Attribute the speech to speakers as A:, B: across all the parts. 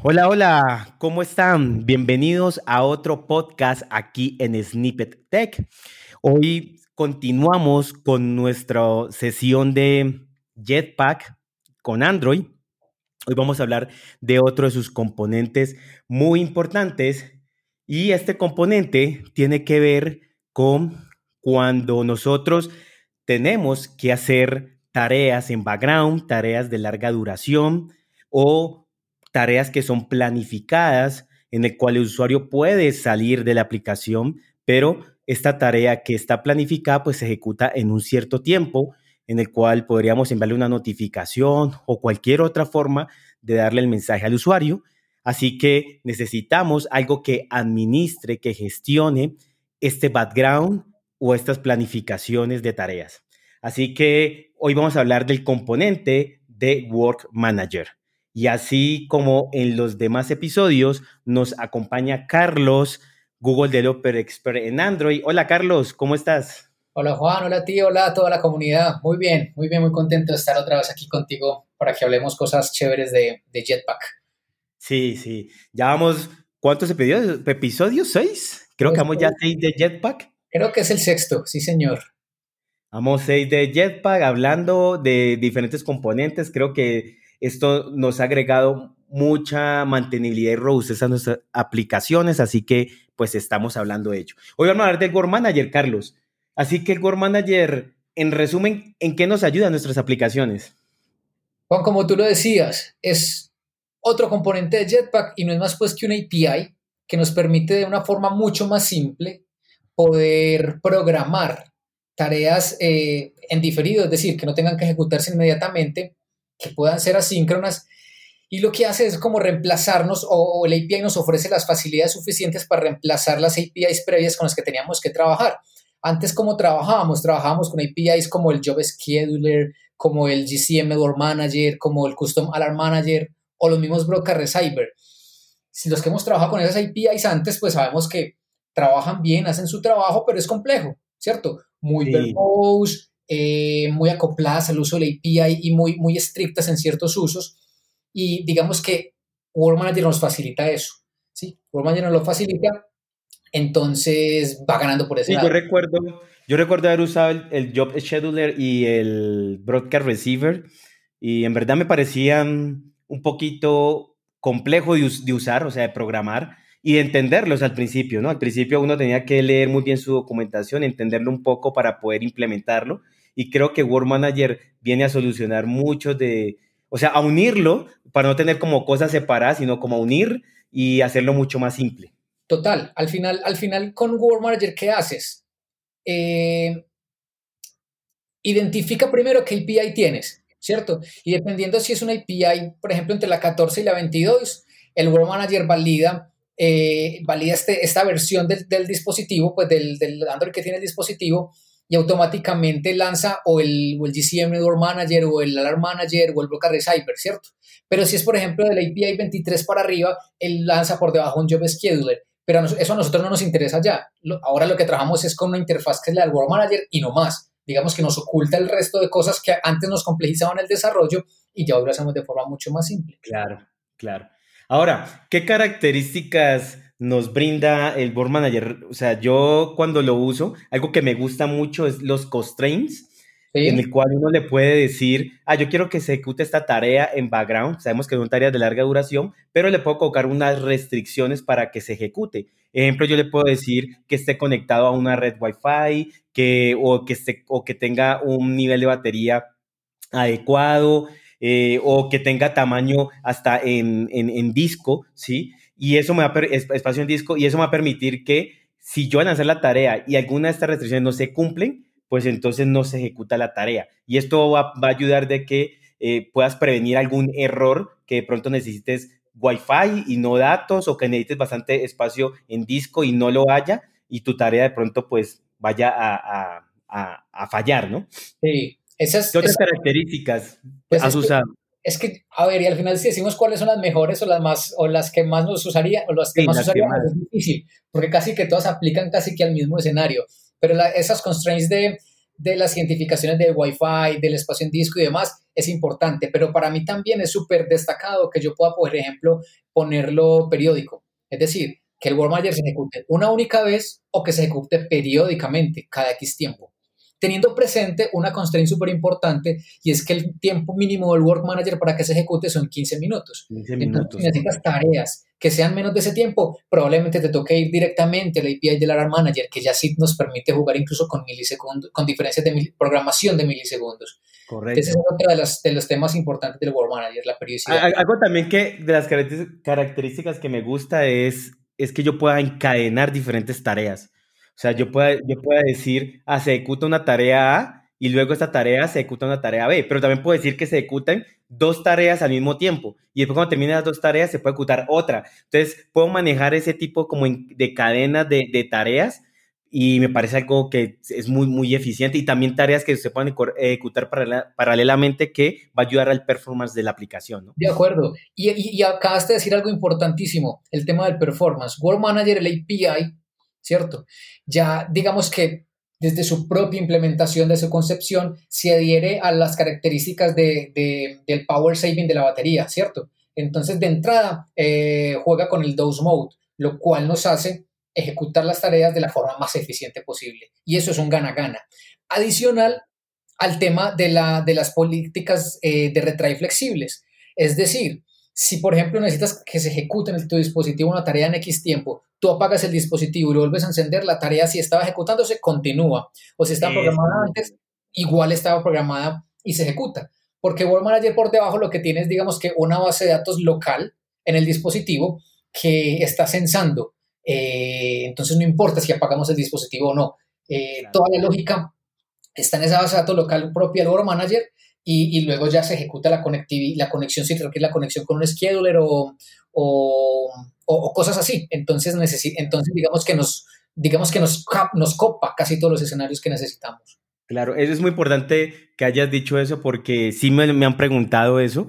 A: Hola, hola, ¿cómo están? Bienvenidos a otro podcast aquí en Snippet Tech. Hoy continuamos con nuestra sesión de Jetpack con Android. Hoy vamos a hablar de otro de sus componentes muy importantes y este componente tiene que ver con cuando nosotros tenemos que hacer tareas en background, tareas de larga duración o tareas que son planificadas, en el cual el usuario puede salir de la aplicación, pero esta tarea que está planificada pues se ejecuta en un cierto tiempo en el cual podríamos enviarle una notificación o cualquier otra forma de darle el mensaje al usuario. Así que necesitamos algo que administre, que gestione este background o estas planificaciones de tareas. Así que hoy vamos a hablar del componente de Work Manager. Y así como en los demás episodios, nos acompaña Carlos, Google Developer Expert en Android. Hola Carlos, ¿cómo estás?
B: Hola Juan, hola tío, hola a toda la comunidad. Muy bien, muy bien, muy contento de estar otra vez aquí contigo para que hablemos cosas chéveres de, Jetpack.
A: Sí, sí. Ya vamos, ¿cuántos episodios? ¿Episodios? ¿Seis? Creo que vamos ya seis de Jetpack.
B: Creo que es el sexto, sí señor.
A: Vamos seis de Jetpack hablando de diferentes componentes. Creo que esto nos ha agregado mucha mantenibilidad y robustez a nuestras aplicaciones, así que pues estamos hablando de ello. Hoy vamos a hablar del Word Manager, Carlos. Así que el Word Manager, en resumen, ¿en qué nos ayuda a nuestras aplicaciones?
B: Juan, como tú lo decías, es otro componente de Jetpack y no es más pues que una API que nos permite de una forma mucho más simple poder programar tareas eh, en diferido, es decir, que no tengan que ejecutarse inmediatamente que puedan ser asíncronas y lo que hace es como reemplazarnos o, el API nos ofrece las facilidades suficientes para reemplazar las APIs previas con las que teníamos que trabajar. Antes, ¿cómo trabajábamos? Trabajábamos con APIs como el Job Scheduler, como el GCM Door Manager, como el Custom Alarm Manager o los mismos brokers de Cyber. Si los que hemos trabajado con esas APIs antes, pues sabemos que trabajan bien, hacen su trabajo, pero es complejo, ¿cierto? Muy sí. Eh, muy acopladas al uso de la API y muy, muy estrictas en ciertos usos. Y digamos que Word Manager nos facilita eso. ¿sí? Word Manager nos lo facilita, entonces va ganando por ese
A: sí, Yo recuerdo, yo recuerdo haber usado el, Job Scheduler y el Broadcast Receiver y en verdad me parecían un poquito complejo de, de usar, o sea, de programar y de entenderlos al principio, ¿no? Al principio uno tenía que leer muy bien su documentación, entenderlo un poco para poder implementarlo y creo que Word Manager viene a solucionar muchos de, o sea, a unirlo para no tener como cosas separadas, sino como unir y hacerlo mucho más simple.
B: Total, al final, al final con Word Manager, ¿qué haces? Eh, identifica primero qué API tienes, ¿cierto? Y dependiendo si es una API, por ejemplo, entre la 14 y la 22, el Word Manager valida, eh, valida este, esta versión del, dispositivo, pues del, del Android que tiene el dispositivo, y automáticamente lanza o el, o el GCM Door Manager o el Alarm Manager o el broker de ¿cierto? Pero si es, por ejemplo, del API 23 para arriba, él lanza por debajo un Job Scheduler. Pero eso a nosotros no nos interesa ya. Ahora lo que trabajamos es con una interfaz que es la del World Manager y no más. Digamos que nos oculta el resto de cosas que antes nos complejizaban el desarrollo y ya hoy lo hacemos de forma mucho más simple.
A: Claro, claro. Ahora, ¿qué características nos brinda el Board Manager. O sea, yo cuando lo uso, algo que me gusta mucho es los constraints, en el cual uno le puede decir, ah, yo quiero que se ejecute esta tarea en background. Sabemos que son tareas de larga duración, pero le puedo colocar unas restricciones para que se ejecute. Ejemplo, yo le puedo decir que esté conectado a una red Wi-Fi, que, o, que esté, o que tenga un nivel de batería adecuado, eh, o que tenga tamaño hasta en, en, en disco, ¿sí? Y eso me va a espacio en disco y eso me va a permitir que si yo van a hacer la tarea y alguna de estas restricciones no se cumplen, pues entonces no se ejecuta la tarea. Y esto va, a ayudar de que eh, puedas prevenir algún error que de pronto necesites Wi-Fi y no datos o que necesites bastante espacio en disco y no lo haya y tu tarea de pronto pues vaya a, fallar, ¿no?
B: Sí,
A: esas, ¿Qué otras características pues has usado?
B: Es que, a ver, y al final si decimos cuáles son las mejores o las más, o las que más nos usaría, o las que más usaríamos, es difícil, porque casi que todas aplican casi que al mismo escenario. Pero esas constraints de, de las identificaciones de Wi-Fi, del espacio en disco y demás, es importante, pero para mí también es súper destacado que yo pueda, por ejemplo, ponerlo periódico. Es decir, que el World Manager se ejecute una única vez o que se ejecute periódicamente, cada X tiempo teniendo presente una constraint súper importante y es que el tiempo mínimo del Work Manager para que se ejecute son 15 minutos. 15 minutos. si necesitas tareas que sean menos de ese tiempo, probablemente te toque ir directamente a la API del AR Manager, que ya sí nos permite jugar incluso con milisegundos, con diferencias de programación de milisegundos. Correcto. Ese es otro de los, de los temas importantes del Work Manager, la periodicidad.
A: Algo también que de las características que me gusta es, es que yo pueda encadenar diferentes tareas. O sea, yo puedo, yo puedo decir, ah, se ejecuta una tarea A y luego esta tarea se ejecuta una tarea B, pero también puedo decir que se ejecutan dos tareas al mismo tiempo y después cuando terminen las dos tareas se puede ejecutar otra. Entonces, puedo manejar ese tipo como de cadenas de, de tareas y me parece algo que es muy, muy eficiente y también tareas que se pueden ejecutar paralelamente que va a ayudar al performance de la aplicación. ¿no?
B: De acuerdo. Y, y, y, acabas de decir algo importantísimo, el tema del performance. World Manager, el API, ¿cierto? Ya digamos que desde su propia implementación, de su concepción, se adhiere a las características de, del power saving de la batería, ¿cierto? Entonces, de entrada, eh, juega con el dose mode, lo cual nos hace ejecutar las tareas de la forma más eficiente posible. Y eso es un gana-gana. Adicional al tema de, la, de las políticas eh, de retry flexibles. Es decir, si por ejemplo necesitas que se ejecute en tu dispositivo una tarea en X tiempo, tú apagas el dispositivo y lo vuelves a encender, la tarea si estaba ejecutándose continúa. O si estaba programada antes, igual estaba programada y se ejecuta. Porque World Manager por debajo lo que tiene es, digamos que una base de datos local en el dispositivo que está censando. Eh, entonces no importa si apagamos el dispositivo o no. Eh, toda la lógica está en esa base de datos local propia del World Manager y, luego ya se ejecuta la, la conexión, si requiere la conexión con un scheduler o, o, cosas así. Entonces, entonces digamos que, nos, digamos que nos, nos copa casi todos los escenarios que necesitamos.
A: Claro, es muy importante que hayas dicho eso porque sí me, me han preguntado eso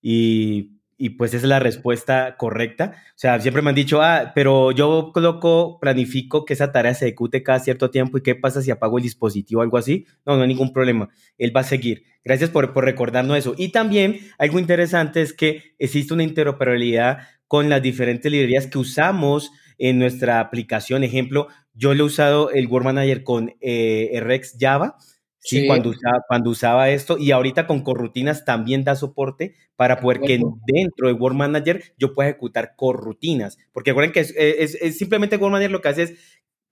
A: y y pues es la respuesta correcta. O sea, siempre me han dicho, ah, pero yo coloco, planifico que esa tarea se ejecute cada cierto tiempo y qué pasa si apago el dispositivo o algo así. No, no hay ningún problema. Él va a seguir. Gracias por, por recordarnos eso. Y también algo interesante es que existe una interoperabilidad con las diferentes librerías que usamos en nuestra aplicación. Ejemplo, yo le he usado el Word Manager con eh, RX Java Sí, Cuando, usaba, cuando usaba esto y ahorita con corrutinas también da soporte para poder que dentro de Word Manager yo pueda ejecutar corrutinas. Porque recuerden que es, es, simplemente Word Manager lo que hace es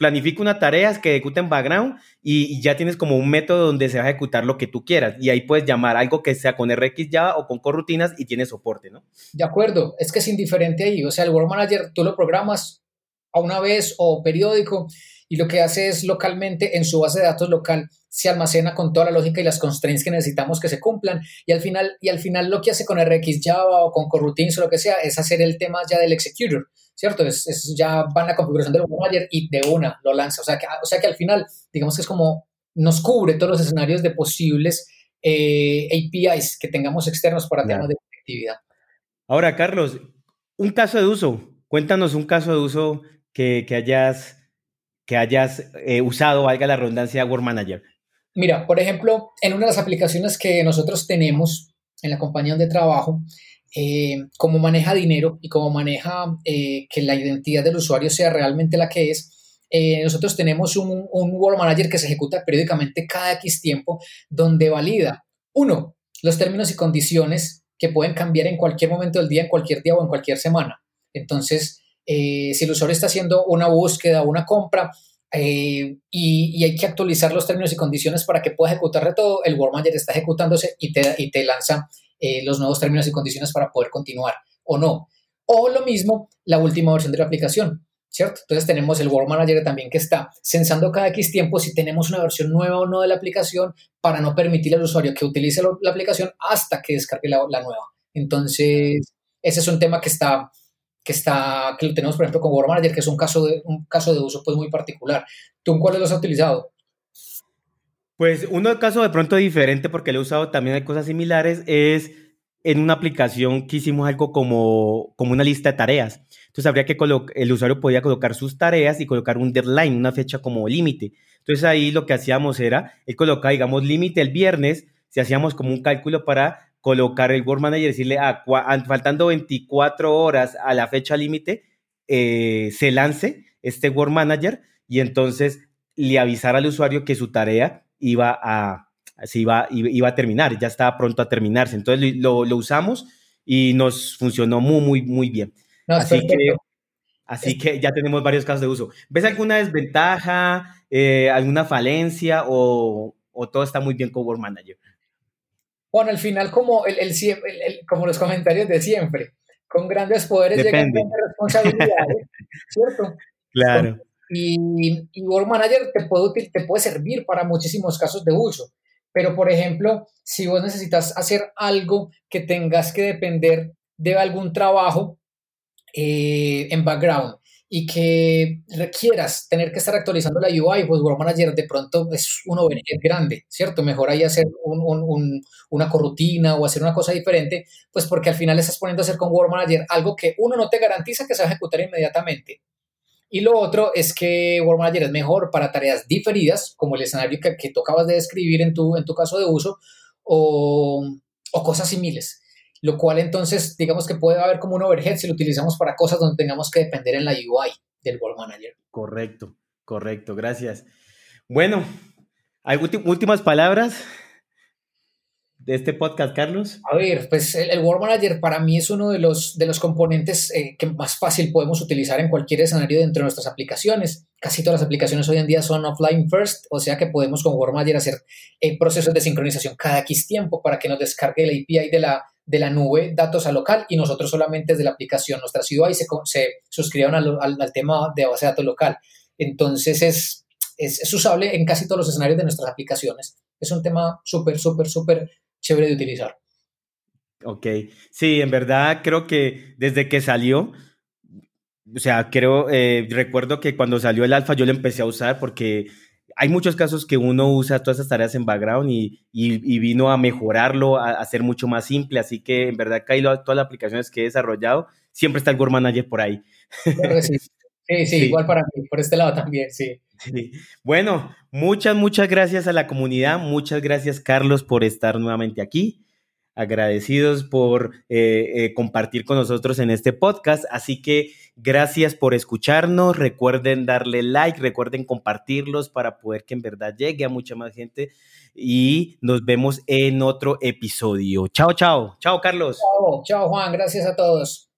A: planifica una tarea que ejecuta en background y, ya tienes como un método donde se va a ejecutar lo que tú quieras. Y ahí puedes llamar algo que sea con RX Java o con corrutinas y tiene soporte, ¿no?
B: De acuerdo, es que es indiferente ahí. O sea, el Word Manager tú lo programas a una vez o periódico y lo que hace es localmente en su base de datos local se almacena con toda la lógica y las constraints que necesitamos que se cumplan y al final y al final lo que hace con RX Java o con coroutines o lo que sea es hacer el tema ya del executor, ¿cierto? Es, ya van a la configuración del manager y de una lo lanza, o sea que o sea que al final digamos que es como nos cubre todos los escenarios de posibles eh, APIs que tengamos externos para temas de conectividad.
A: Ahora, Carlos, un caso de uso. Cuéntanos un caso de uso que, que hayas que hayas eh, usado, valga la redundancia, Word Manager?
B: Mira, por ejemplo, en una de las aplicaciones que nosotros tenemos en la compañía donde trabajo, eh, como maneja dinero y como maneja eh, que la identidad del usuario sea realmente la que es, nosotros tenemos un, un Manager que se ejecuta periódicamente cada X tiempo, donde valida, uno, los términos y condiciones que pueden cambiar en cualquier momento del día, en cualquier día o en cualquier semana. Entonces, eh, si el usuario está haciendo una búsqueda o una compra eh, y, hay que actualizar los términos y condiciones para que pueda ejecutar todo, el Word Manager está ejecutándose y te, y te lanza eh, los nuevos términos y condiciones para poder continuar o no. O lo mismo, la última versión de la aplicación. ¿Cierto? Entonces tenemos el Word Manager también que está censando cada X tiempo si tenemos una versión nueva o no de la aplicación para no permitir al usuario que utilice la aplicación hasta que descargue la nueva. Entonces, ese es un tema que está que está, que lo tenemos por ejemplo con Word Manager, que es un caso de, un caso de uso pues muy particular. ¿Tú en cuáles los has utilizado?
A: Pues uno caso de pronto diferente porque lo he usado también hay cosas similares es en una aplicación que hicimos algo como, como una lista de tareas. Entonces habría que el usuario podía colocar sus tareas y colocar un deadline, una fecha como límite. Entonces ahí lo que hacíamos era, él colocaba, digamos, límite el viernes, si hacíamos como un cálculo para colocar el Word Manager y decirle, ah, faltando 24 horas a la fecha límite, eh, se lance este Word Manager y entonces le avisar al usuario que su tarea iba a, se iba, iba a terminar, ya estaba pronto a terminarse. Entonces lo, usamos y nos funcionó muy, muy, muy bien. así que, así que ya tenemos varios casos de uso. ¿Ves alguna desventaja, eh, alguna falencia o, o, todo está muy bien con Word Manager?
B: Bueno, al final como, el, el, como los comentarios de siempre, con grandes poderes llegan grandes responsabilidades, ¿cierto?
A: Claro.
B: Y, y Manager te puede, te puede servir para muchísimos casos de uso. Pero, por ejemplo, si vos necesitas hacer algo que tengas que depender de algún trabajo eh, en background y que requieras tener que estar actualizando la UI, pues Word Manager de pronto es un overhead grande, ¿cierto? Mejor ahí hacer una corrutina o hacer una cosa diferente, pues porque al final estás poniendo a hacer con Word Manager algo que uno no te garantiza que se va a ejecutar inmediatamente. Y lo otro es que Word Manager es mejor para tareas diferidas, como el escenario que, que tú acabas de describir en tu, en tu caso de uso, o, o cosas similares. Lo cual entonces, digamos que puede haber como un overhead si lo utilizamos para cosas donde tengamos que depender en la UI del Word Manager.
A: Correcto, correcto, gracias. Bueno, ¿hay últimas palabras? de este podcast, Carlos?
B: A ver, pues el, el Word Manager para mí es uno de los, de los componentes eh, que más fácil podemos utilizar en cualquier escenario dentro de nuestras aplicaciones. Casi todas las aplicaciones hoy en día son offline first, o sea que podemos con Word Manager hacer eh, procesos de sincronización cada X tiempo para que nos descargue el API de la, de la nube datos a local y nosotros solamente desde la aplicación, nuestra ciudad y se, se suscriban al, al, tema de base de datos local. Entonces es, es, es usable en casi todos los escenarios de nuestras aplicaciones. Es un tema súper, súper, súper chévere de utilizar.
A: Ok, sí, en verdad creo que desde que salió, o sea, creo, eh, recuerdo que cuando salió el alfa yo lo empecé a usar porque hay muchos casos que uno usa todas esas tareas en background y, y, vino a mejorarlo, a, hacer mucho más simple, así que en verdad que todas las aplicaciones que he desarrollado, siempre está el Word Manager por ahí.
B: Sí. Sí, sí, igual para mí, por este lado también, sí.
A: Bueno, muchas, muchas gracias a la comunidad, muchas gracias Carlos por estar nuevamente aquí, agradecidos por eh, eh, compartir con nosotros en este podcast, así que gracias por escucharnos, recuerden darle like, recuerden compartirlos para poder que en verdad llegue a mucha más gente y nos vemos en otro episodio. Chao, chao, chao Carlos.
B: Chao, chao Juan, gracias a todos.